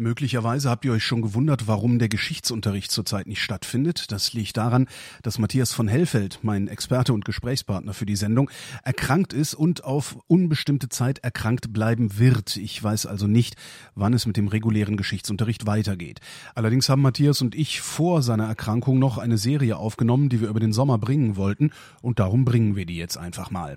Möglicherweise habt ihr euch schon gewundert, warum der Geschichtsunterricht zurzeit nicht stattfindet. Das liegt daran, dass Matthias von Hellfeld, mein Experte und Gesprächspartner für die Sendung, erkrankt ist und auf unbestimmte Zeit erkrankt bleiben wird. Ich weiß also nicht, wann es mit dem regulären Geschichtsunterricht weitergeht. Allerdings haben Matthias und ich vor seiner Erkrankung noch eine Serie aufgenommen, die wir über den Sommer bringen wollten, und darum bringen wir die jetzt einfach mal.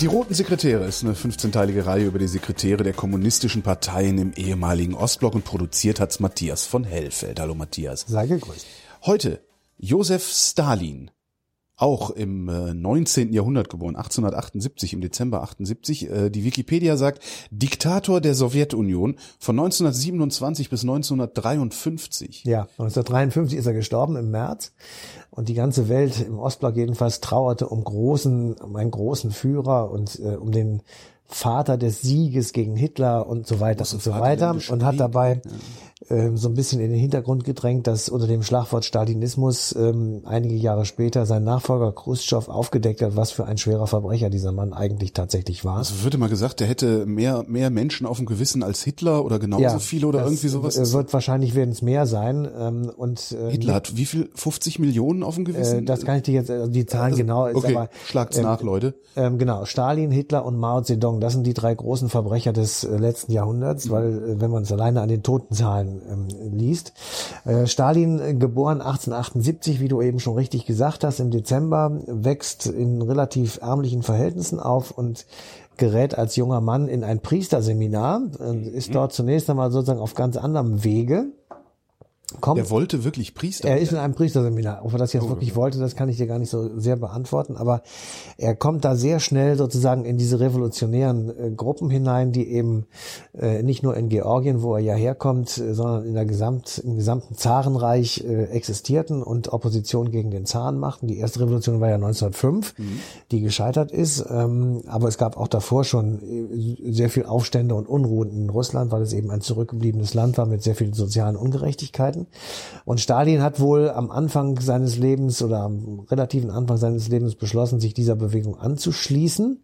Die Roten Sekretäre ist eine 15-teilige Reihe über die Sekretäre der kommunistischen Parteien im ehemaligen Ostblock und produziert hat's Matthias von Hellfeld. Hallo Matthias. Sei gegrüßt. Heute Josef Stalin, auch im 19. Äh, Jahrhundert geboren, 1878, im Dezember 78. Äh, die Wikipedia sagt, Diktator der Sowjetunion von 1927 bis 1953. Ja, 1953 ist er gestorben im März. Und die ganze Welt, im Ostblock jedenfalls, trauerte um großen, um einen großen Führer und äh, um den Vater des Sieges gegen Hitler und so weiter und so weiter und hat dabei ja ähm, so ein bisschen in den Hintergrund gedrängt, dass unter dem Schlagwort Stalinismus ähm, einige Jahre später sein Nachfolger Khrushchev aufgedeckt hat, was für ein schwerer Verbrecher dieser Mann eigentlich tatsächlich war. Also wird immer gesagt, der hätte mehr mehr Menschen auf dem Gewissen als Hitler oder genauso ja, viele oder irgendwie sowas. Wird wahrscheinlich werden es mehr sein. Ähm, und äh, Hitler hat wie viel? 50 Millionen auf dem Gewissen? Äh, das kann ich dir jetzt also die Zahlen also, genau. Okay, aber, schlagt's ähm, nach, Leute. Ähm, genau, Stalin, Hitler und Mao Zedong, das sind die drei großen Verbrecher des äh, letzten Jahrhunderts, mhm. weil äh, wenn man es alleine an den Totenzahlen ähm, liest. Äh, Stalin, äh, geboren 1878, wie du eben schon richtig gesagt hast, im Dezember, wächst in relativ ärmlichen Verhältnissen auf und gerät als junger Mann in ein Priesterseminar, ist mhm. dort zunächst einmal sozusagen auf ganz anderem Wege Kommt, er wollte wirklich Priester. Er ist in einem Priesterseminar. Ob er das jetzt oh, wirklich okay. wollte, das kann ich dir gar nicht so sehr beantworten. Aber er kommt da sehr schnell sozusagen in diese revolutionären äh, Gruppen hinein, die eben äh, nicht nur in Georgien, wo er ja herkommt, äh, sondern in der Gesamt, im gesamten Zarenreich äh, existierten und Opposition gegen den Zaren machten. Die erste Revolution war ja 1905, mhm. die gescheitert ist. Ähm, aber es gab auch davor schon äh, sehr viel Aufstände und Unruhen in Russland, weil es eben ein zurückgebliebenes Land war mit sehr vielen sozialen Ungerechtigkeiten werden. Und Stalin hat wohl am Anfang seines Lebens oder am relativen Anfang seines Lebens beschlossen, sich dieser Bewegung anzuschließen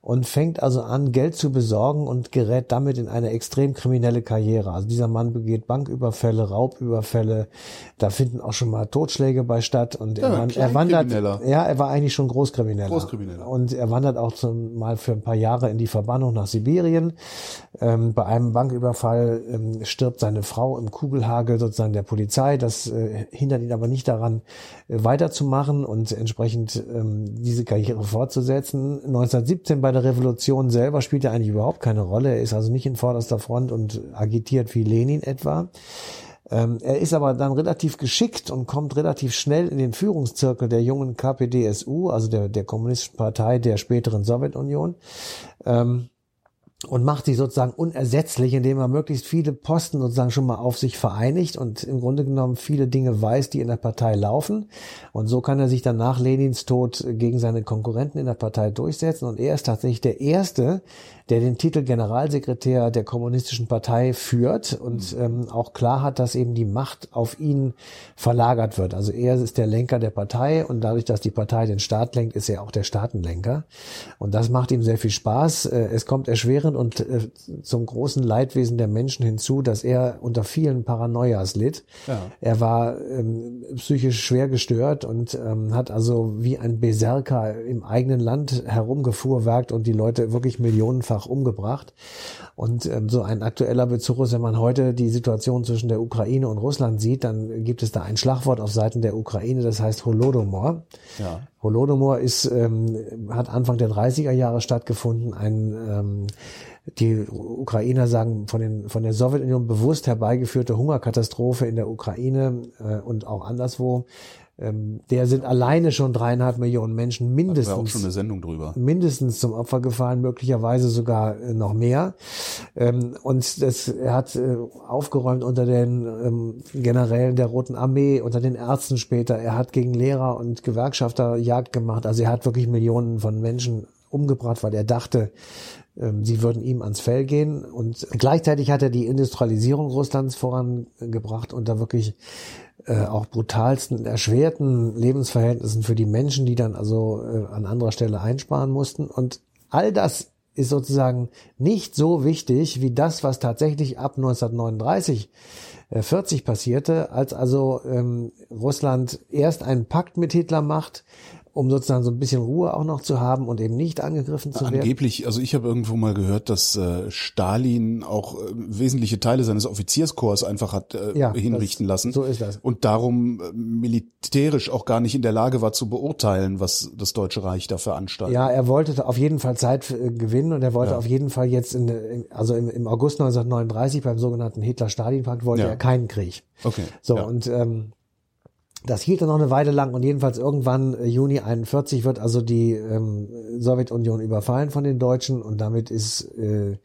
und fängt also an, Geld zu besorgen und gerät damit in eine extrem kriminelle Karriere. Also dieser Mann begeht Banküberfälle, Raubüberfälle, da finden auch schon mal Totschläge bei statt und ja, er, er wandert, ja, er war eigentlich schon Großkrimineller. Großkrimineller. Und er wandert auch zum, mal für ein paar Jahre in die Verbannung nach Sibirien. Ähm, bei einem Banküberfall ähm, stirbt seine Frau im Kugelhagel sozusagen der Polizei. Das äh, hindert ihn aber nicht daran, äh, weiterzumachen und entsprechend ähm, diese Karriere fortzusetzen. 1917 bei der Revolution selber spielt er eigentlich überhaupt keine Rolle. Er ist also nicht in vorderster Front und agitiert wie Lenin etwa. Ähm, er ist aber dann relativ geschickt und kommt relativ schnell in den Führungszirkel der jungen KPDSU, also der, der Kommunistischen Partei der späteren Sowjetunion. Ähm, und macht sich sozusagen unersetzlich, indem er möglichst viele Posten sozusagen schon mal auf sich vereinigt und im Grunde genommen viele Dinge weiß, die in der Partei laufen. Und so kann er sich dann nach Lenins Tod gegen seine Konkurrenten in der Partei durchsetzen. Und er ist tatsächlich der Erste, der den Titel Generalsekretär der Kommunistischen Partei führt und mhm. ähm, auch klar hat, dass eben die Macht auf ihn verlagert wird. Also er ist der Lenker der Partei und dadurch, dass die Partei den Staat lenkt, ist er auch der Staatenlenker. Und das macht ihm sehr viel Spaß. Äh, es kommt erschwerend und äh, zum großen Leidwesen der Menschen hinzu, dass er unter vielen Paranoias litt. Ja. Er war ähm, psychisch schwer gestört und ähm, hat also wie ein Berserker im eigenen Land herumgefuhrwerkt und die Leute wirklich millionenfach umgebracht. Und ähm, so ein aktueller Bezug ist, wenn man heute die Situation zwischen der Ukraine und Russland sieht, dann gibt es da ein Schlagwort auf Seiten der Ukraine, das heißt Holodomor. Ja. Holodomor ist, ähm, hat Anfang der 30er Jahre stattgefunden, ein ähm, die Ukrainer sagen von, den, von der Sowjetunion bewusst herbeigeführte Hungerkatastrophe in der Ukraine äh, und auch anderswo ähm, der sind alleine schon dreieinhalb Millionen Menschen mindestens. Auch schon eine Sendung drüber. Mindestens zum Opfer gefallen, möglicherweise sogar äh, noch mehr. Ähm, und das, er hat äh, aufgeräumt unter den ähm, Generälen der Roten Armee, unter den Ärzten später. Er hat gegen Lehrer und Gewerkschafter Jagd gemacht. Also er hat wirklich Millionen von Menschen umgebracht, weil er dachte, ähm, sie würden ihm ans Fell gehen. Und gleichzeitig hat er die Industrialisierung Russlands vorangebracht unter wirklich äh, auch brutalsten, erschwerten Lebensverhältnissen für die Menschen, die dann also äh, an anderer Stelle einsparen mussten. Und all das ist sozusagen nicht so wichtig wie das, was tatsächlich ab 1939 40 äh, passierte, als also ähm, Russland erst einen Pakt mit Hitler macht, um sozusagen so ein bisschen Ruhe auch noch zu haben und eben nicht angegriffen zu werden? Angeblich, also ich habe irgendwo mal gehört, dass äh, Stalin auch äh, wesentliche Teile seines Offizierskorps einfach hat äh, ja, hinrichten das, lassen. So ist das. Und darum äh, militärisch auch gar nicht in der Lage war zu beurteilen, was das Deutsche Reich da veranstaltet. Ja, er wollte auf jeden Fall Zeit äh, gewinnen und er wollte ja. auf jeden Fall jetzt in, in also im, im, August 1939 beim sogenannten Hitler-Stalin-Pakt wollte ja. er keinen Krieg. Okay. So und ähm, das hielt dann noch eine Weile lang und jedenfalls irgendwann äh, Juni 41 wird also die ähm, Sowjetunion überfallen von den Deutschen und damit ist äh,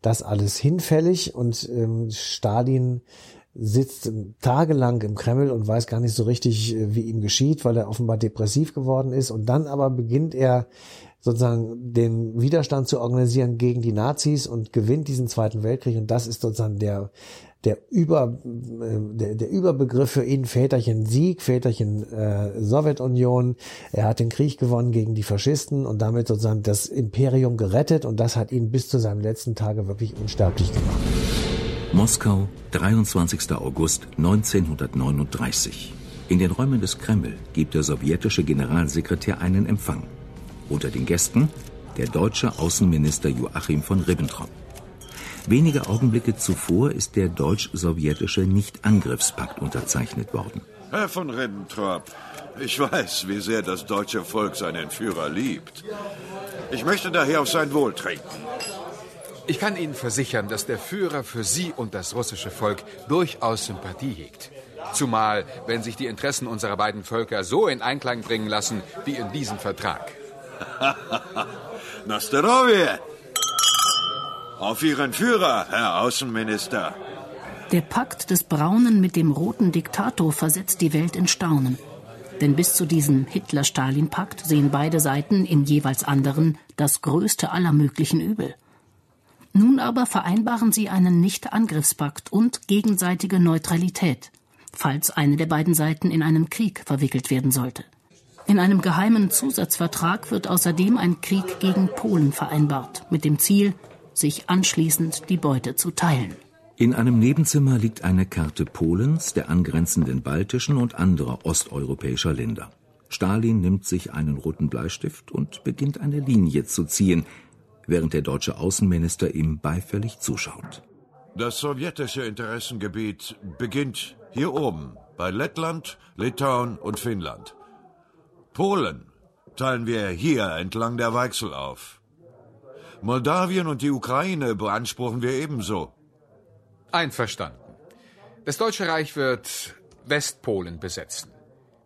das alles hinfällig und ähm, Stalin sitzt tagelang im Kreml und weiß gar nicht so richtig, äh, wie ihm geschieht, weil er offenbar depressiv geworden ist und dann aber beginnt er sozusagen den Widerstand zu organisieren gegen die Nazis und gewinnt diesen Zweiten Weltkrieg und das ist sozusagen der der, Über, der, der Überbegriff für ihn Väterchen Sieg, Väterchen äh, Sowjetunion. Er hat den Krieg gewonnen gegen die Faschisten und damit sozusagen das Imperium gerettet und das hat ihn bis zu seinem letzten Tage wirklich unsterblich gemacht. Moskau, 23. August 1939. In den Räumen des Kreml gibt der sowjetische Generalsekretär einen Empfang. Unter den Gästen der deutsche Außenminister Joachim von Ribbentrop. Wenige Augenblicke zuvor ist der deutsch-sowjetische Nicht-Angriffspakt unterzeichnet worden. Herr von Ribbentrop, ich weiß, wie sehr das deutsche Volk seinen Führer liebt. Ich möchte daher auf sein Wohl trinken. Ich kann Ihnen versichern, dass der Führer für Sie und das russische Volk durchaus Sympathie hegt. Zumal, wenn sich die Interessen unserer beiden Völker so in Einklang bringen lassen wie in diesem Vertrag. Nastarovie! Auf Ihren Führer, Herr Außenminister. Der Pakt des Braunen mit dem roten Diktator versetzt die Welt in Staunen. Denn bis zu diesem Hitler-Stalin-Pakt sehen beide Seiten im jeweils anderen das größte aller möglichen Übel. Nun aber vereinbaren sie einen Nicht-Angriffspakt und gegenseitige Neutralität, falls eine der beiden Seiten in einen Krieg verwickelt werden sollte. In einem geheimen Zusatzvertrag wird außerdem ein Krieg gegen Polen vereinbart, mit dem Ziel, sich anschließend die Beute zu teilen. In einem Nebenzimmer liegt eine Karte Polens, der angrenzenden baltischen und anderer osteuropäischer Länder. Stalin nimmt sich einen roten Bleistift und beginnt eine Linie zu ziehen, während der deutsche Außenminister ihm beifällig zuschaut. Das sowjetische Interessengebiet beginnt hier oben bei Lettland, Litauen und Finnland. Polen teilen wir hier entlang der Weichsel auf. Moldawien und die Ukraine beanspruchen wir ebenso. Einverstanden. Das Deutsche Reich wird Westpolen besetzen.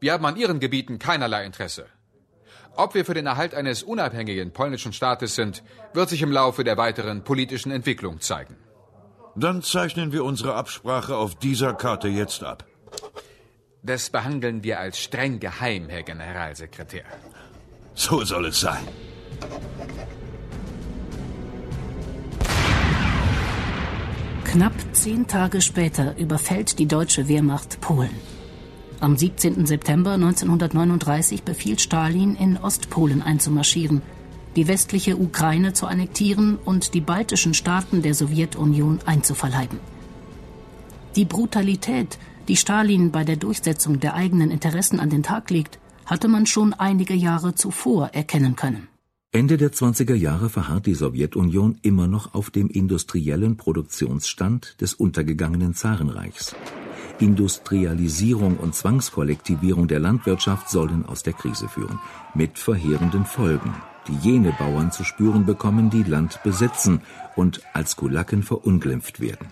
Wir haben an ihren Gebieten keinerlei Interesse. Ob wir für den Erhalt eines unabhängigen polnischen Staates sind, wird sich im Laufe der weiteren politischen Entwicklung zeigen. Dann zeichnen wir unsere Absprache auf dieser Karte jetzt ab. Das behandeln wir als streng geheim, Herr Generalsekretär. So soll es sein. Knapp zehn Tage später überfällt die deutsche Wehrmacht Polen. Am 17. September 1939 befiehlt Stalin, in Ostpolen einzumarschieren, die westliche Ukraine zu annektieren und die baltischen Staaten der Sowjetunion einzuverleiben. Die Brutalität, die Stalin bei der Durchsetzung der eigenen Interessen an den Tag legt, hatte man schon einige Jahre zuvor erkennen können. Ende der 20er Jahre verharrt die Sowjetunion immer noch auf dem industriellen Produktionsstand des untergegangenen Zarenreichs. Industrialisierung und Zwangskollektivierung der Landwirtschaft sollen aus der Krise führen, mit verheerenden Folgen, die jene Bauern zu spüren bekommen, die Land besitzen und als Kulaken verunglimpft werden.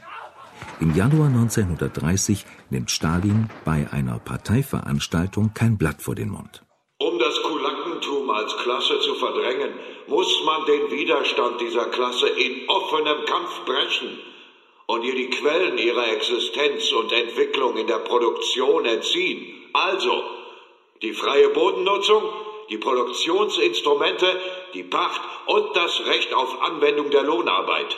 Im Januar 1930 nimmt Stalin bei einer Parteiveranstaltung kein Blatt vor den Mund. Um das Kulakentum als Klasse zu verdrängen, muss man den Widerstand dieser Klasse in offenem Kampf brechen und ihr die Quellen ihrer Existenz und Entwicklung in der Produktion entziehen. Also die freie Bodennutzung, die Produktionsinstrumente, die Pacht und das Recht auf Anwendung der Lohnarbeit.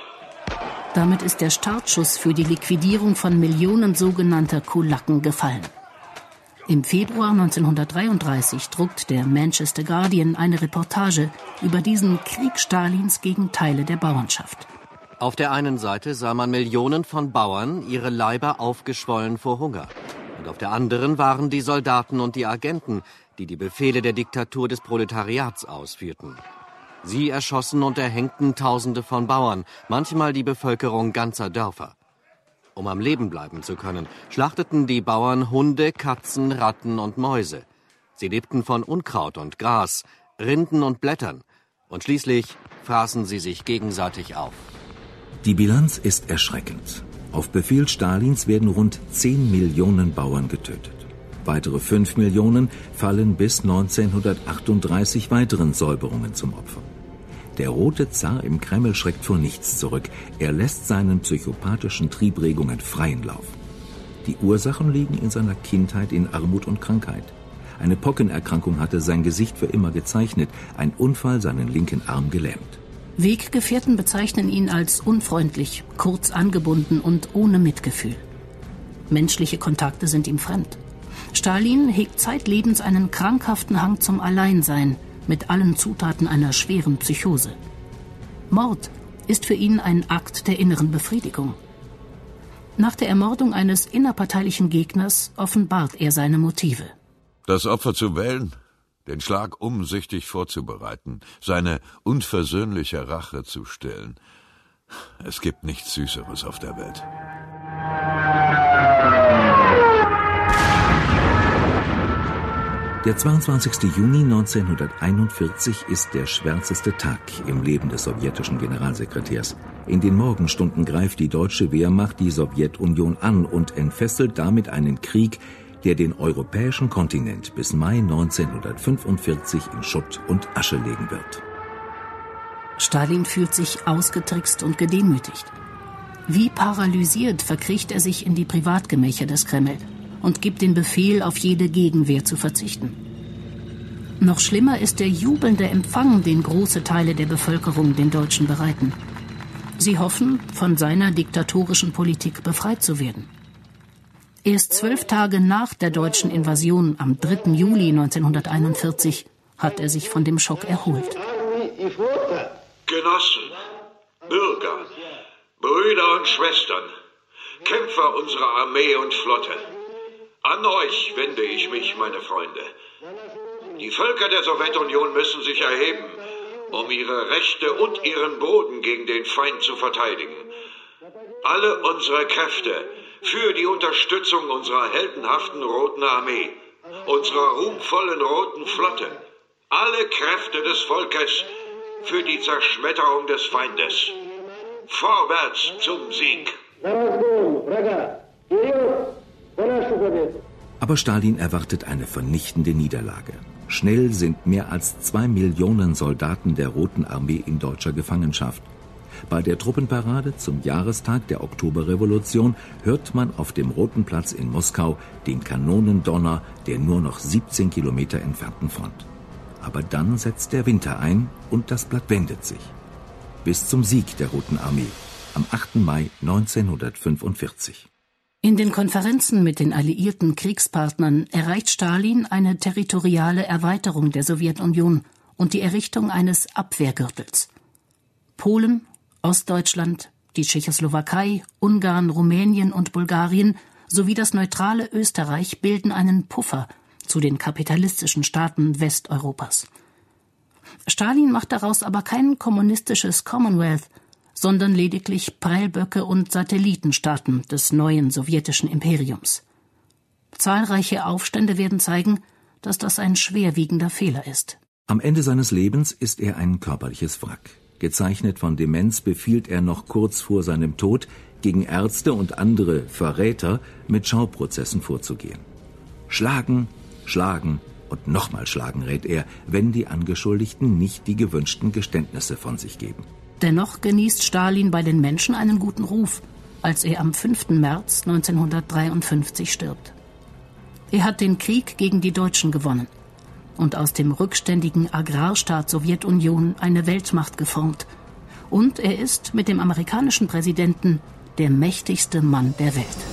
Damit ist der Startschuss für die Liquidierung von Millionen sogenannter Kulaken gefallen. Im Februar 1933 druckt der Manchester Guardian eine Reportage über diesen Krieg Stalins gegen Teile der Bauernschaft. Auf der einen Seite sah man Millionen von Bauern, ihre Leiber aufgeschwollen vor Hunger. Und auf der anderen waren die Soldaten und die Agenten, die die Befehle der Diktatur des Proletariats ausführten. Sie erschossen und erhängten Tausende von Bauern, manchmal die Bevölkerung ganzer Dörfer. Um am Leben bleiben zu können, schlachteten die Bauern Hunde, Katzen, Ratten und Mäuse. Sie lebten von Unkraut und Gras, Rinden und Blättern, und schließlich fraßen sie sich gegenseitig auf. Die Bilanz ist erschreckend. Auf Befehl Stalins werden rund 10 Millionen Bauern getötet. Weitere 5 Millionen fallen bis 1938 weiteren Säuberungen zum Opfer. Der rote Zar im Kreml schreckt vor nichts zurück. Er lässt seinen psychopathischen Triebregungen freien Lauf. Die Ursachen liegen in seiner Kindheit in Armut und Krankheit. Eine Pockenerkrankung hatte sein Gesicht für immer gezeichnet, ein Unfall seinen linken Arm gelähmt. Weggefährten bezeichnen ihn als unfreundlich, kurz angebunden und ohne Mitgefühl. Menschliche Kontakte sind ihm fremd. Stalin hegt zeitlebens einen krankhaften Hang zum Alleinsein – mit allen Zutaten einer schweren Psychose. Mord ist für ihn ein Akt der inneren Befriedigung. Nach der Ermordung eines innerparteilichen Gegners offenbart er seine Motive. Das Opfer zu wählen, den Schlag umsichtig vorzubereiten, seine unversöhnliche Rache zu stillen. Es gibt nichts Süßeres auf der Welt. Der 22. Juni 1941 ist der schwärzeste Tag im Leben des sowjetischen Generalsekretärs. In den Morgenstunden greift die deutsche Wehrmacht die Sowjetunion an und entfesselt damit einen Krieg, der den europäischen Kontinent bis Mai 1945 in Schutt und Asche legen wird. Stalin fühlt sich ausgetrickst und gedemütigt. Wie paralysiert verkriecht er sich in die Privatgemächer des Kreml und gibt den Befehl, auf jede Gegenwehr zu verzichten. Noch schlimmer ist der jubelnde Empfang, den große Teile der Bevölkerung den Deutschen bereiten. Sie hoffen, von seiner diktatorischen Politik befreit zu werden. Erst zwölf Tage nach der deutschen Invasion am 3. Juli 1941 hat er sich von dem Schock erholt. Genossen, Bürger, Brüder und Schwestern, Kämpfer unserer Armee und Flotte, an euch wende ich mich, meine Freunde. Die Völker der Sowjetunion müssen sich erheben, um ihre Rechte und ihren Boden gegen den Feind zu verteidigen. Alle unsere Kräfte für die Unterstützung unserer heldenhaften Roten Armee, unserer ruhmvollen Roten Flotte, alle Kräfte des Volkes für die Zerschmetterung des Feindes. Vorwärts zum Sieg! Aber Stalin erwartet eine vernichtende Niederlage. Schnell sind mehr als zwei Millionen Soldaten der Roten Armee in deutscher Gefangenschaft. Bei der Truppenparade zum Jahrestag der Oktoberrevolution hört man auf dem Roten Platz in Moskau den Kanonendonner der nur noch 17 Kilometer entfernten Front. Aber dann setzt der Winter ein und das Blatt wendet sich. Bis zum Sieg der Roten Armee am 8. Mai 1945. In den Konferenzen mit den alliierten Kriegspartnern erreicht Stalin eine territoriale Erweiterung der Sowjetunion und die Errichtung eines Abwehrgürtels. Polen, Ostdeutschland, die Tschechoslowakei, Ungarn, Rumänien und Bulgarien sowie das neutrale Österreich bilden einen Puffer zu den kapitalistischen Staaten Westeuropas. Stalin macht daraus aber kein kommunistisches Commonwealth, sondern lediglich Prellböcke und Satellitenstaaten des neuen sowjetischen Imperiums. Zahlreiche Aufstände werden zeigen, dass das ein schwerwiegender Fehler ist. Am Ende seines Lebens ist er ein körperliches Wrack. Gezeichnet von Demenz befiehlt er noch kurz vor seinem Tod, gegen Ärzte und andere Verräter mit Schauprozessen vorzugehen. Schlagen, schlagen und nochmal schlagen rät er, wenn die Angeschuldigten nicht die gewünschten Geständnisse von sich geben. Dennoch genießt Stalin bei den Menschen einen guten Ruf, als er am 5. März 1953 stirbt. Er hat den Krieg gegen die Deutschen gewonnen und aus dem rückständigen Agrarstaat Sowjetunion eine Weltmacht geformt. Und er ist mit dem amerikanischen Präsidenten der mächtigste Mann der Welt.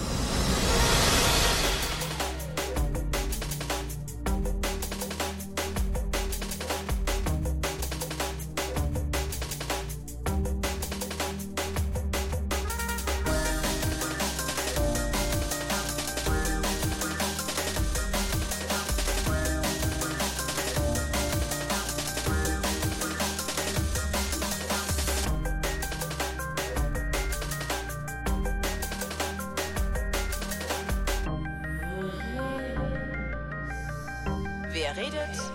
Wer redet.